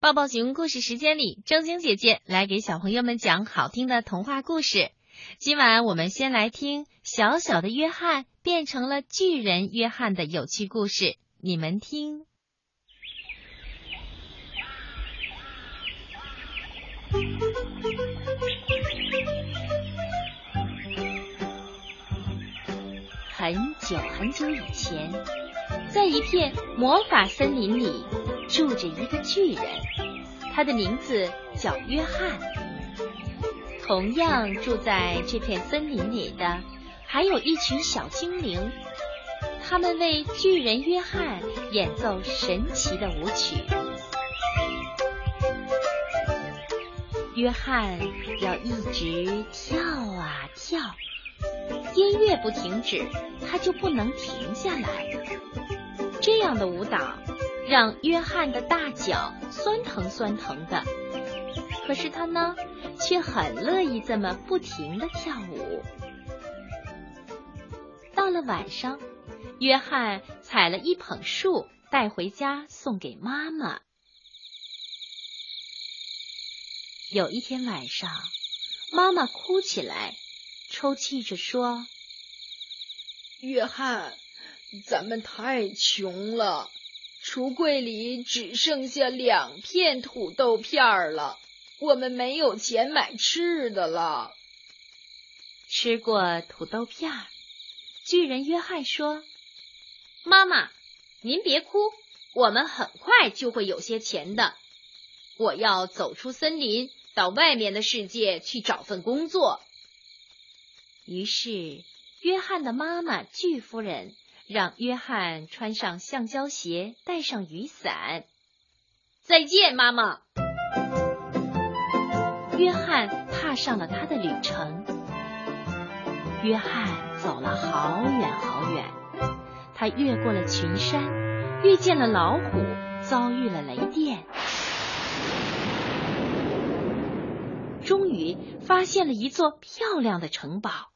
抱抱熊故事时间里，正晶姐姐来给小朋友们讲好听的童话故事。今晚我们先来听小小的约翰变成了巨人约翰的有趣故事，你们听。很久很久以前，在一片魔法森林里，住着一个巨人，他的名字叫约翰。同样住在这片森林里的，还有一群小精灵，他们为巨人约翰演奏神奇的舞曲。约翰要一直跳啊跳。音乐不停止，他就不能停下来。这样的舞蹈让约翰的大脚酸疼酸疼的，可是他呢，却很乐意这么不停的跳舞。到了晚上，约翰采了一捧树带回家送给妈妈。有一天晚上，妈妈哭起来。抽泣着说：“约翰，咱们太穷了，橱柜里只剩下两片土豆片了，我们没有钱买吃的了。”吃过土豆片，巨人约翰说：“妈妈，您别哭，我们很快就会有些钱的。我要走出森林，到外面的世界去找份工作。”于是，约翰的妈妈巨夫人让约翰穿上橡胶鞋，带上雨伞。再见，妈妈。约翰踏上了他的旅程。约翰走了好远好远，他越过了群山，遇见了老虎，遭遇了雷电。终于发现了一座漂亮的城堡。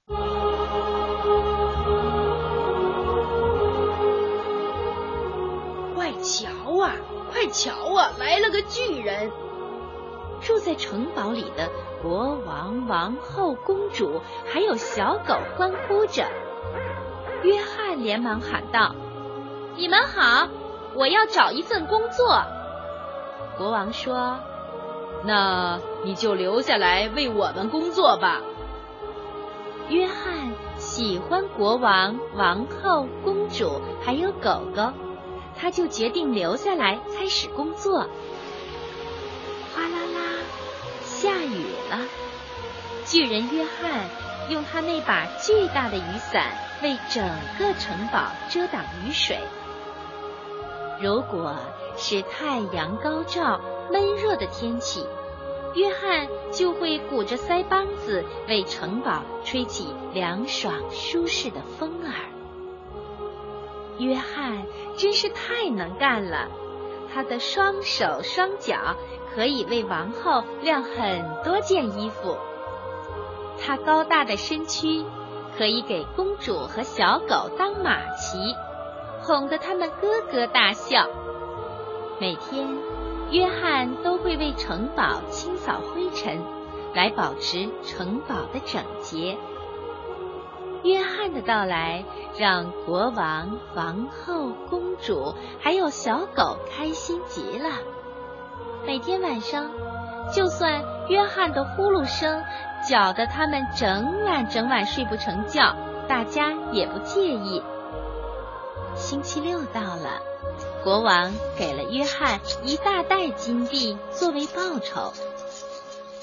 瞧啊！快瞧啊！来了个巨人！住在城堡里的国王、王后、公主还有小狗欢呼着。约翰连忙喊道：“你们好，我要找一份工作。”国王说。那你就留下来为我们工作吧。约翰喜欢国王、王后、公主还有狗狗，他就决定留下来开始工作。哗啦啦，下雨了。巨人约翰用他那把巨大的雨伞为整个城堡遮挡雨水。如果是太阳高照。闷热的天气，约翰就会鼓着腮帮子为城堡吹起凉爽舒适的风儿。约翰真是太能干了，他的双手双脚可以为王后晾很多件衣服，他高大的身躯可以给公主和小狗当马骑，哄得他们咯咯大笑。每天。约翰都会为城堡清扫灰尘，来保持城堡的整洁。约翰的到来让国王、王后、公主还有小狗开心极了。每天晚上，就算约翰的呼噜声搅得他们整晚整晚睡不成觉，大家也不介意。星期六到了。国王给了约翰一大袋金币作为报酬。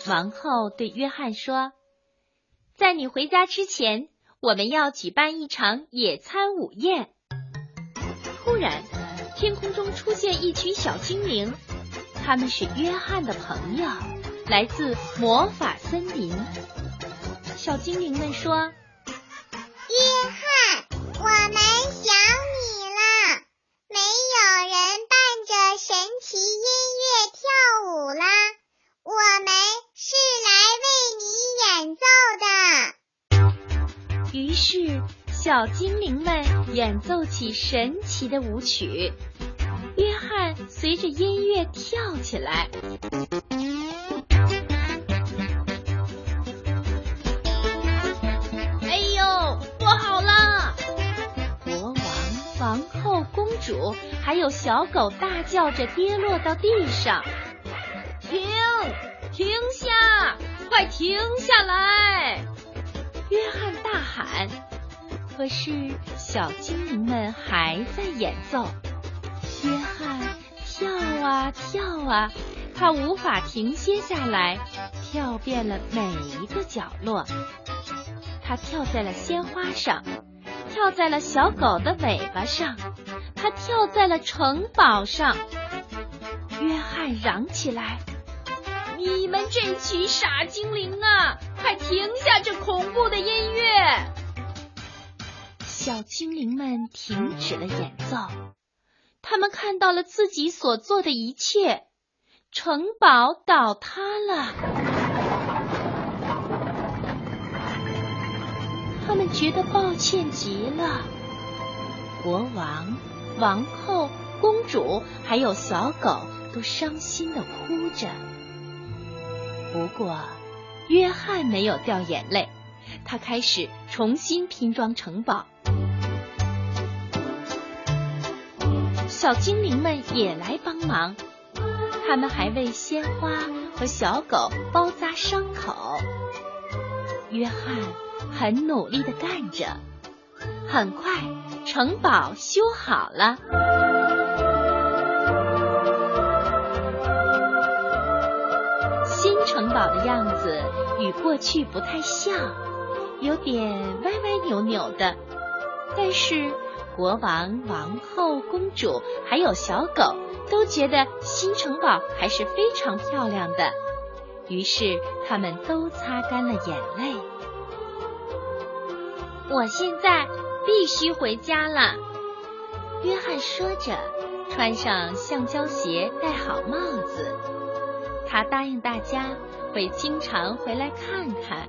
王后对约翰说：“在你回家之前，我们要举办一场野餐午宴。”突然，天空中出现一群小精灵，他们是约翰的朋友，来自魔法森林。小精灵们说：“约翰，我们想你了。”没有人伴着。”神奇音乐是，小精灵们演奏起神奇的舞曲。约翰。随着音乐跳起来。哎呦，不好了！国王、王后、公主还有小狗大叫着跌落到地上。停！停下！快停下来！约翰喊。可是小精灵们还在演奏。约翰跳啊跳啊，他无法停歇下来，跳遍了每一个角落。他跳在了鲜花上，跳在了小狗的尾巴上，他跳在了城堡上。约翰嚷起来。你们这群傻精灵啊！快停下这恐怖的音乐！小精灵们停止了演奏，他们看到了自己所做的一切，城堡倒塌了。他们觉得抱歉极了。国王、王后、公主还有小狗都伤心的哭着。不过，约翰没有掉眼泪，他开始重新拼装城堡。小精灵们也来帮忙，他们还为鲜花和小狗包扎伤口。约翰很努力的干着，很快城堡修好了。新城堡的样子与过去不太像，有点歪歪扭扭的。但是国王、王后、公主还有小狗都觉得新城堡还是非常漂亮的，于是他们都擦干了眼泪。我现在必须回家了，约翰说着，穿上橡胶鞋，戴好帽子。他答应大家会经常回来看看，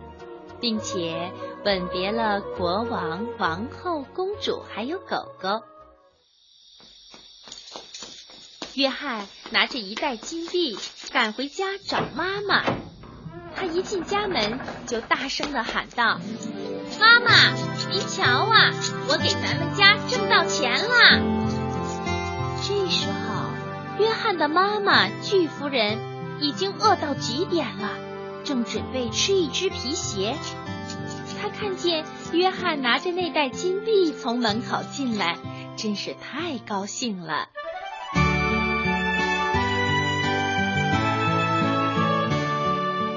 并且吻别了国王、王后、公主还有狗狗。约翰拿着一袋金币赶回家找妈妈。他一进家门就大声的喊道：“妈妈，您瞧啊，我给咱们家挣到钱啦！”这时候，约翰的妈妈巨夫人。已经饿到极点了，正准备吃一只皮鞋。他看见约翰拿着那袋金币从门口进来，真是太高兴了。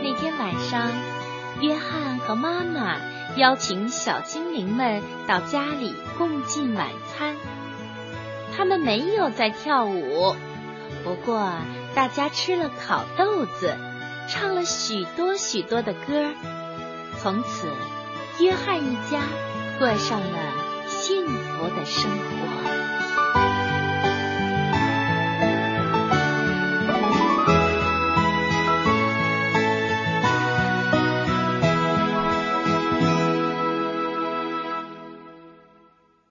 那天晚上，约翰和妈妈邀请小精灵们到家里共进晚餐。他们没有在跳舞，不过。大家吃了烤豆子，唱了许多许多的歌，从此约翰一家过上了幸福的生活。